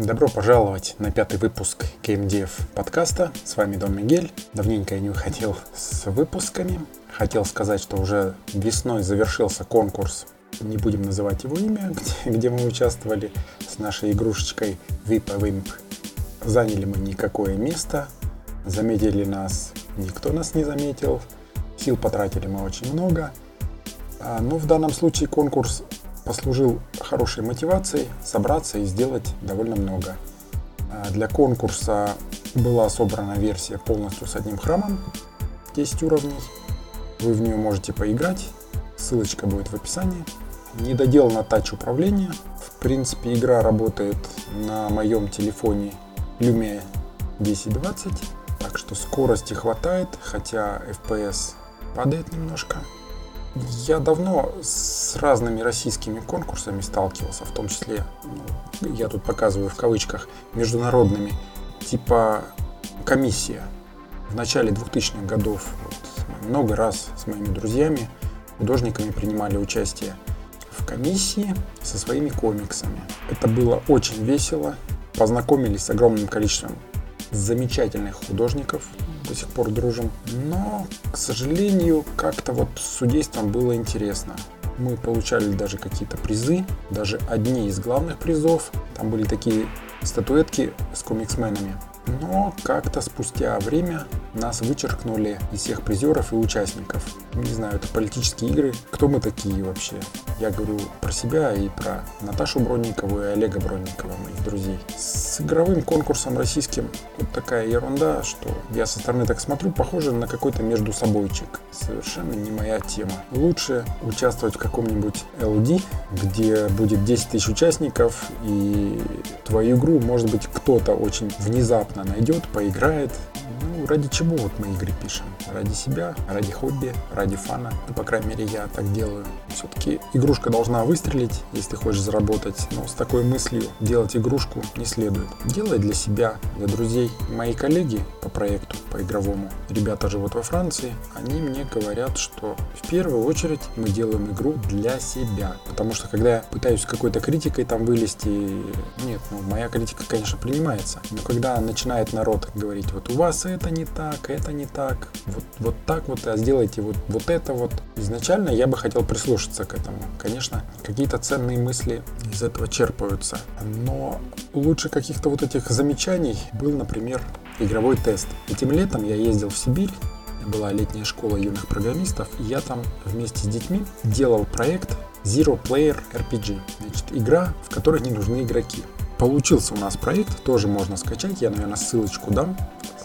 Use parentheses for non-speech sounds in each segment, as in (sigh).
Добро пожаловать на пятый выпуск GameDev подкаста. С вами Дон Мигель. Давненько я не выходил с выпусками. Хотел сказать, что уже весной завершился конкурс не будем называть его имя, (laughs) где, где мы участвовали с нашей игрушечкой Випа Вимп. Заняли мы никакое место, заметили нас, никто нас не заметил, сил потратили мы очень много. А, но в данном случае конкурс послужил хорошей мотивацией собраться и сделать довольно много. А, для конкурса была собрана версия полностью с одним храмом, 10 уровней. Вы в нее можете поиграть, ссылочка будет в описании. Не доделана тач управления. В принципе, игра работает на моем телефоне Lumia 1020, так что скорости хватает, хотя FPS падает немножко. Я давно с разными российскими конкурсами сталкивался, в том числе, ну, я тут показываю в кавычках, международными, типа комиссия. В начале 2000-х годов вот, много раз с моими друзьями, художниками принимали участие в комиссии со своими комиксами. Это было очень весело. Познакомились с огромным количеством замечательных художников, до сих пор дружим. Но, к сожалению, как-то вот с судейством было интересно. Мы получали даже какие-то призы, даже одни из главных призов. Там были такие статуэтки с комиксменами. Но как-то спустя время нас вычеркнули из всех призеров и участников. Не знаю, это политические игры. Кто мы такие вообще? Я говорю про себя и про Наташу Бронникову и Олега Бронникова, моих друзей. С игровым конкурсом российским вот такая ерунда, что я со стороны так смотрю, похоже на какой-то между собойчик. Совершенно не моя тема. Лучше участвовать в каком-нибудь LD, где будет 10 тысяч участников, и твою игру, может быть, кто-то очень внезапно найдет, поиграет, ну, ради чего вот мы игры пишем? Ради себя, ради хобби, ради фана. Ну, по крайней мере, я так делаю. Все-таки игрушка должна выстрелить, если хочешь заработать. Но с такой мыслью делать игрушку не следует. Делай для себя, для друзей. Мои коллеги по проекту, по игровому, ребята живут во Франции, они мне говорят, что в первую очередь мы делаем игру для себя. Потому что когда я пытаюсь какой-то критикой там вылезти, нет, ну, моя критика, конечно, принимается. Но когда начинает народ говорить, вот у вас это не так, это не так, вот, вот так вот, а сделайте вот, вот это вот. Изначально я бы хотел прислушаться к этому. Конечно, какие-то ценные мысли из этого черпаются, но лучше каких-то вот этих замечаний был, например, игровой тест. Этим летом я ездил в Сибирь, была летняя школа юных программистов, и я там вместе с детьми делал проект Zero Player RPG. Значит, игра, в которой не нужны игроки. Получился у нас проект, тоже можно скачать, я, наверное, ссылочку дам.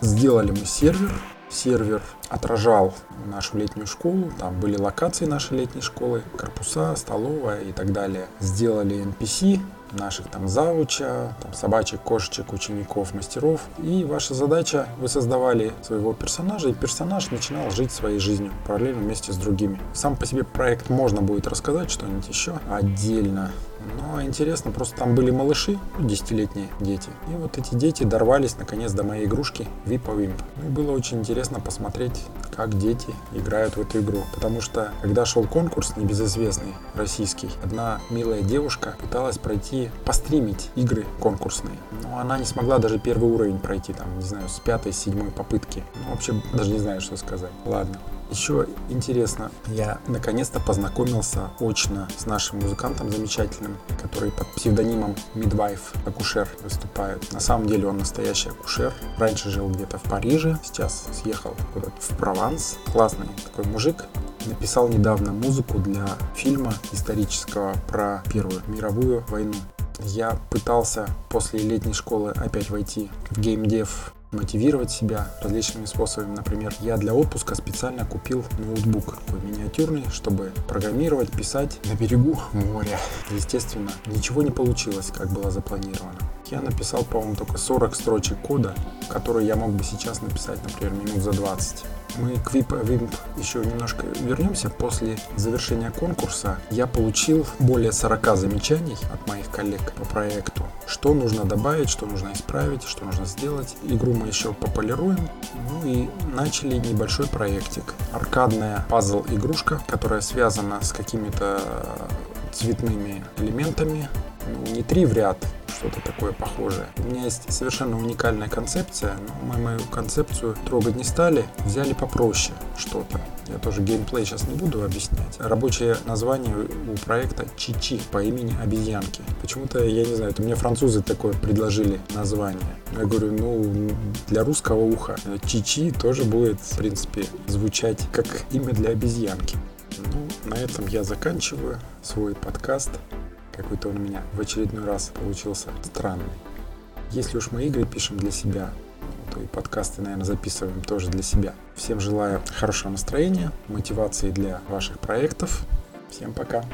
Сделали мы сервер, сервер отражал нашу летнюю школу, там были локации нашей летней школы, корпуса, столовая и так далее. Сделали NPC, наших там завуча, там собачек, кошечек, учеников, мастеров. И ваша задача, вы создавали своего персонажа, и персонаж начинал жить своей жизнью параллельно вместе с другими. Сам по себе проект можно будет рассказать что-нибудь еще отдельно. Но интересно, просто там были малыши, десятилетние дети. И вот эти дети дорвались наконец до моей игрушки Випа Вимп. Ну, и было очень интересно посмотреть, как дети играют в эту игру. Потому что, когда шел конкурс небезызвестный, российский, одна милая девушка пыталась пройти, постримить игры конкурсные. Но она не смогла даже первый уровень пройти, там, не знаю, с пятой, седьмой попытки. Ну, вообще, даже не знаю, что сказать. Ладно. Еще интересно, я наконец-то познакомился очно с нашим музыкантом замечательным, который под псевдонимом Midwife акушер выступает. На самом деле он настоящий акушер. Раньше жил где-то в Париже, сейчас съехал куда-то в Прованс. Классный такой мужик, написал недавно музыку для фильма исторического про Первую мировую войну. Я пытался после летней школы опять войти в геймдев мотивировать себя различными способами. Например, я для отпуска специально купил ноутбук такой миниатюрный, чтобы программировать, писать на берегу моря. Естественно, ничего не получилось, как было запланировано. Я написал, по-моему, только 40 строчек кода, которые я мог бы сейчас написать, например, минут за 20. Мы к VIP, VIP еще немножко вернемся. После завершения конкурса я получил более 40 замечаний от моих коллег по проекту. Что нужно добавить, что нужно исправить, что нужно сделать. Игру мы еще пополируем. Ну и начали небольшой проектик. Аркадная пазл-игрушка, которая связана с какими-то цветными элементами. Ну, не три в ряд, что-то такое похожее. У меня есть совершенно уникальная концепция, но мы мою концепцию трогать не стали, взяли попроще что-то. Я тоже геймплей сейчас не буду объяснять. Рабочее название у проекта Чичи по имени обезьянки. Почему-то, я не знаю, это мне французы такое предложили название. Я говорю, ну, для русского уха Чичи тоже будет, в принципе, звучать как имя для обезьянки. Ну, на этом я заканчиваю свой подкаст. Какой-то он у меня в очередной раз получился странный. Если уж мы игры пишем для себя, то и подкасты, наверное, записываем тоже для себя. Всем желаю хорошего настроения, мотивации для ваших проектов. Всем пока.